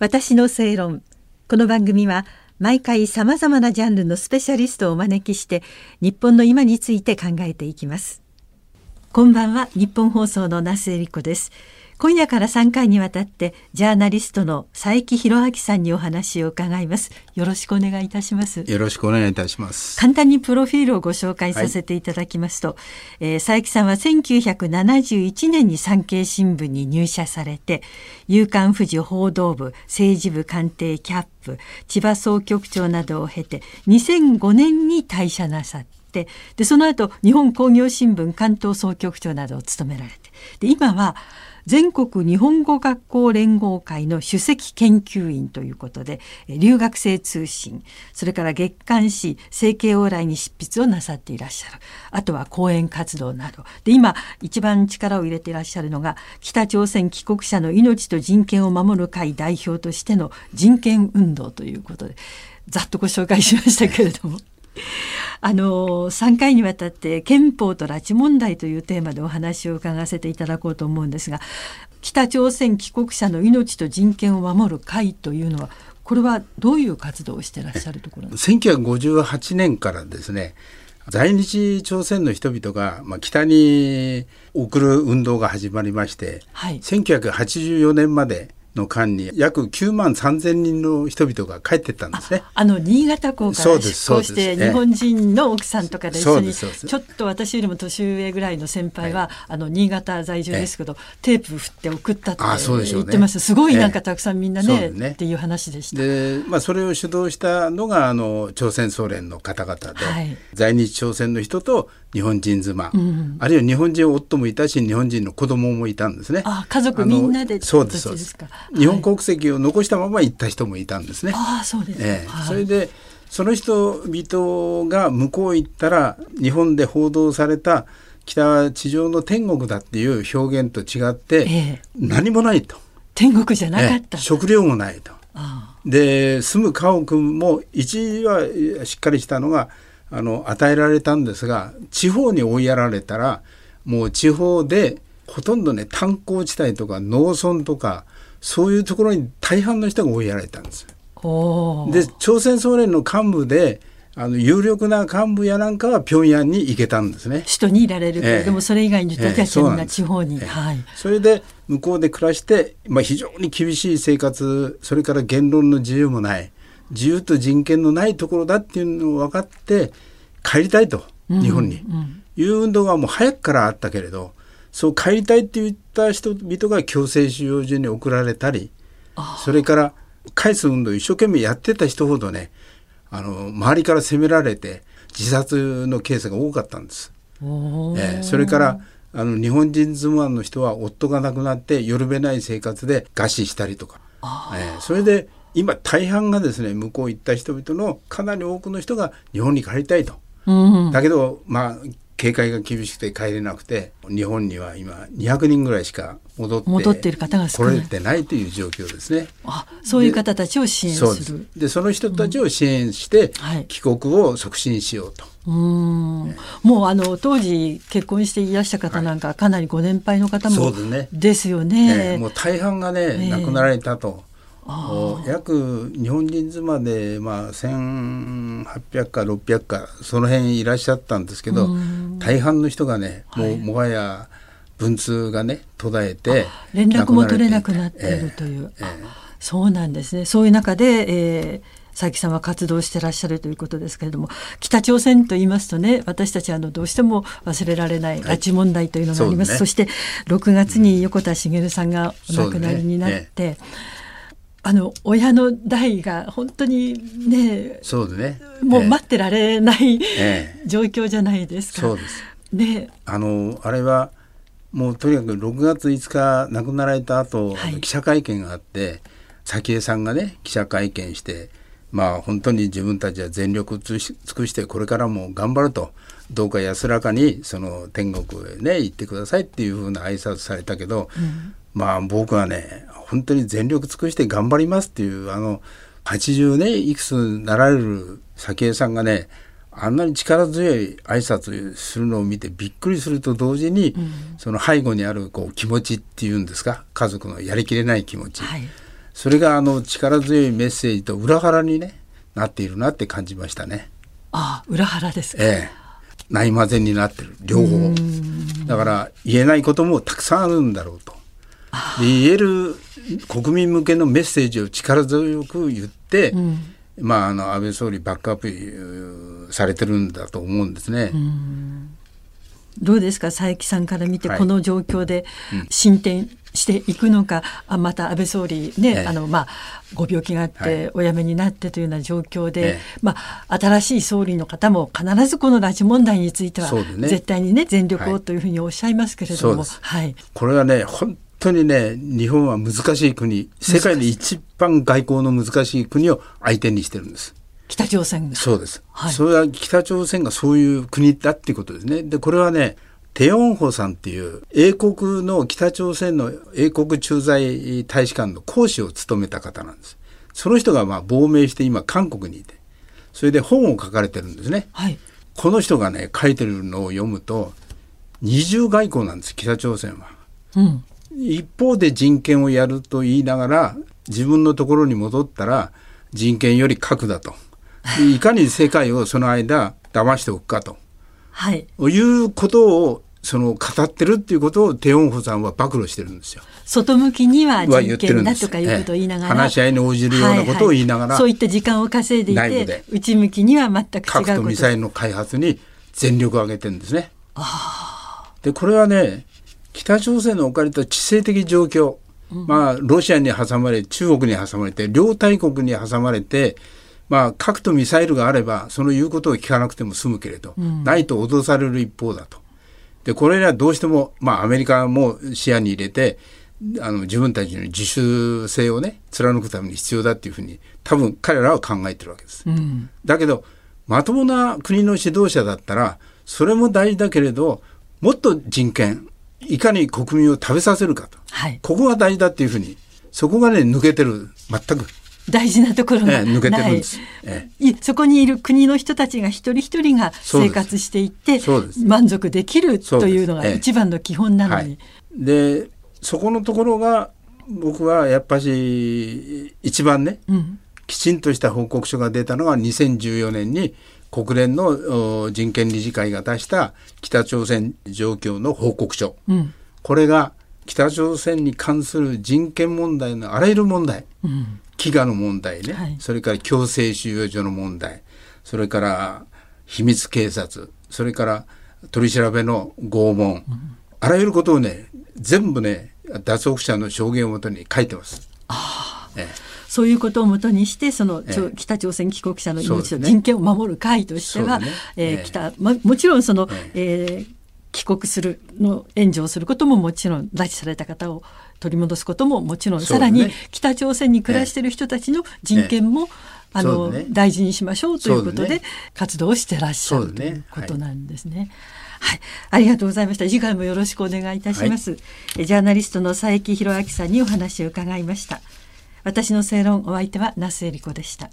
私の正論。この番組は毎回さまざまなジャンルのスペシャリストをお招きして日本の今について考えていきます。こんばんは。日本放送の那須恵理子です。今夜から3回にわたってジャーナリストの佐伯博明さんにお話を伺います。よろしくお願いいたします。よろしくお願いいたします。簡単にプロフィールをご紹介させていただきますと、はい、えー、佐伯さんは1971年に産経新聞に入社されて夕刊富士報道部政治部官邸キャップ千葉総局長などを経て2005年に退社なさってでその後日本工業新聞関東総局長などを務められてで今は全国日本語学校連合会の首席研究員ということで留学生通信それから月刊誌「成形往来」に執筆をなさっていらっしゃるあとは講演活動などで今一番力を入れていらっしゃるのが北朝鮮帰国者の命と人権を守る会代表としての人権運動ということでざっとご紹介しましたけれども。あの3回にわたって憲法と拉致問題というテーマでお話を伺わせていただこうと思うんですが北朝鮮帰国者の命と人権を守る会というのはこれはどういう活動をしてらっしゃるところですか？1958年からですね在日朝鮮の人々が、まあ、北に送る運動が始まりまして、はい、1984年までの間に約9万3千人の人々が帰ってったんですね。あの新潟港から出港して日本人の奥さんとかで一緒にちょっと私よりも年上ぐらいの先輩は、あの新潟在住ですけどテープ振って送ったって言ってます。すごいなんかたくさんみんなねっていう話でした。で、まあそれを主導したのがあの朝鮮総連の方々で、はい、在日朝鮮の人と日本人妻、うん、あるいは日本人夫もいたし日本人の子供もいたんですね。あ家族みんなでそうですそうです。日本国籍を残したまま行った人もいたんですね。あそうです、えー、それでその人々が向こう行ったら日本で報道された北は地上の天国だっていう表現と違って、えー、何もないと。天国じゃなかった。えー、食料もないと。で住む家屋も一時はしっかりしたのがあの与えられたんですが地方に追いやられたらもう地方でほとんどね炭鉱地帯とか農村とかそういうところに大半の人が追いやられたんです。で朝鮮総連の幹部であの有力な幹部やなんかは平壌に行けたんですね。首都にいられるけれども、え。それ以外の人たちはみんな地方に、えはい、それで向こうで暮らして、まあ、非常に厳しい生活それから言論の自由もない自由と人権のないところだっていうのを分かって帰りたいと日本に、いう運動がもう早くからあったけれどそう帰りたいって言った人々が強制収容所に送られたりそれから返す運動を一生懸命やってた人ほどねあの周りから責められて自殺のケースが多かったんです。えー、それからあの日本人妻の人は夫が亡くなってよるべない生活で餓死したりとか、えー、それで今大半がですね向こう行った人々のかなり多くの人が日本に帰りたいと。うん、だけどまあ警戒が厳しくて帰れなくて日本には今200人ぐらいしか戻って戻っている方が来れてないという状況ですね。あそういう方たちを支援する。でその人たちを支援して、帰国を促進しようと。うん。ね、もうあの当時結婚していらした方なんか、かなりご年配の方もですよね。ねもう大半がね、亡くなられたと。約日本人妻で、まあ、1800か600かその辺いらっしゃったんですけど大半の人がねもう、はい、もはや文通がね途絶えて連絡も取れなくなっているという、えーえー、そうなんですね。そういう中で、えー佐伯さんは活動してらっしゃるということですけれども北朝鮮と言いますとね私たちあのどうしても忘れられない拉致問題というのがあります、はいそね、そして6月に横田茂さんがお亡くなりになって、ねあの親の代が本当にねそうでね。もう待ってられない、え状況じゃないですか。そうです。ね。あのあれはもうとにかく6月5日亡くなられた後、はい、記者会見があって早紀江さんがね記者会見してまあ本当に自分たちは全力尽くしてこれからも頑張ると。どうか安らかにその天国へね行ってくださいっていうふうな挨拶されたけど、うん、まあ僕はね本当に全力尽くして頑張りますっていうあの80ねいくつになられる早紀江さんがねあんなに力強い挨拶するのを見てびっくりすると同時に、うん、その背後にあるこう気持ちっていうんですか？家族のやりきれない気持ち、はい、それがあの力強いメッセージと裏腹にねなっているなって感じましたね。ああ裏腹ですか？ええ、ないまぜになってる両方。だから言えないこともたくさんあるんだろうと。で言える国民向けのメッセージを力強く言って、うん。まあ、あの安倍総理バックアップされてるんだと思うんですね。どうですか？佐伯さんから見てはい。この状況で進展していくのか、あまた安倍総理ね、ええ。あのまあご病気があっはい。てお辞めになってというような状況で、ええ。まあ新しい総理の方も必ずこの拉致問題については絶対にね全力はい。をというふうにおっしゃいますけれども、そうです。はい。これはね本当にね日本は難しい国世界で一番外交の難しい国を相手にしてるんです。北朝鮮がそうです、はいそれは北朝鮮がそういう国だっていうことですね。でこれはねテヨンホさんっていう英国の北朝鮮の英国駐在大使館の講師を務めた方なんです。その人がまあ亡命して今韓国にいてそれで本を書かれてるんですね。はいこの人がね書いてるのを読むと二重外交なんです北朝鮮は。うん一方で人権をやると言いながら自分のところに戻ったら人権より核だと。でいかに世界をその間騙しておくかと。はい。いうことをその語ってるっていうことをテヨンホさんは暴露してるんですよ。外向きにはは人権だとかいうことを言いながら、ええ。話し合いに応じるようなことを言いながら。ははそういった時間を稼いでいて内部で。内向きには全く違う核とミサイルの開発に全力を挙げてるんですね。でこれはね北朝鮮の置かれた地政的状況、まあロシアに挟まれ中国に挟まれて両大国に挟まれて、まあ、核とミサイルがあればその言うことを聞かなくても済むけれど、ないと脅される一方だと。でこれにはどうしても、まあ、アメリカも視野に入れてあの自分たちの自主性をね貫くために必要だっていうふうに多分彼らは考えてるわけです。うんだけどまともな国の指導者だったらそれも大事だけれどもっと人権いかに国民を食べさせるかと。はい、ここが大事だっていうふうにそこがね抜けてる全く、大事なところがええ抜けてるんです。えいそこにいる国の人たちが一人一人が生活していって満足できるというのがええ。一番の基本なのに、はい、でそこのところが僕はやっぱし一番ねうん。きちんとした報告書が出たのが2014年に国連のお人権理事会が出した北朝鮮状況の報告書。うん。これが北朝鮮に関する人権問題のあらゆる問題、うん。飢餓の問題ね、はい。それから強制収容所の問題、それから秘密警察、それから取り調べの拷問、あらゆることをね、全部ね、脱北者の証言をもとに書いてます。ええそういうことをもとにしてその、ええ。北朝鮮帰国者の命と人権を守る会としては、ね。えーええ。北まもちろんその、ええ。ー帰国するの援助をすることももちろん拉致された方を取り戻すことももちろん、ね。さらに北朝鮮に暮らしている人たちの人権も、あの、そうだね。大事にしましょうということで、活動をしてらっしゃる、ということなんですね。はい、ありがとうございました。次回もよろしくお願いいたします。えジャーナリストの佐伯弘明さんにお話を伺いました。私の正論お相手は那須恵理子でした。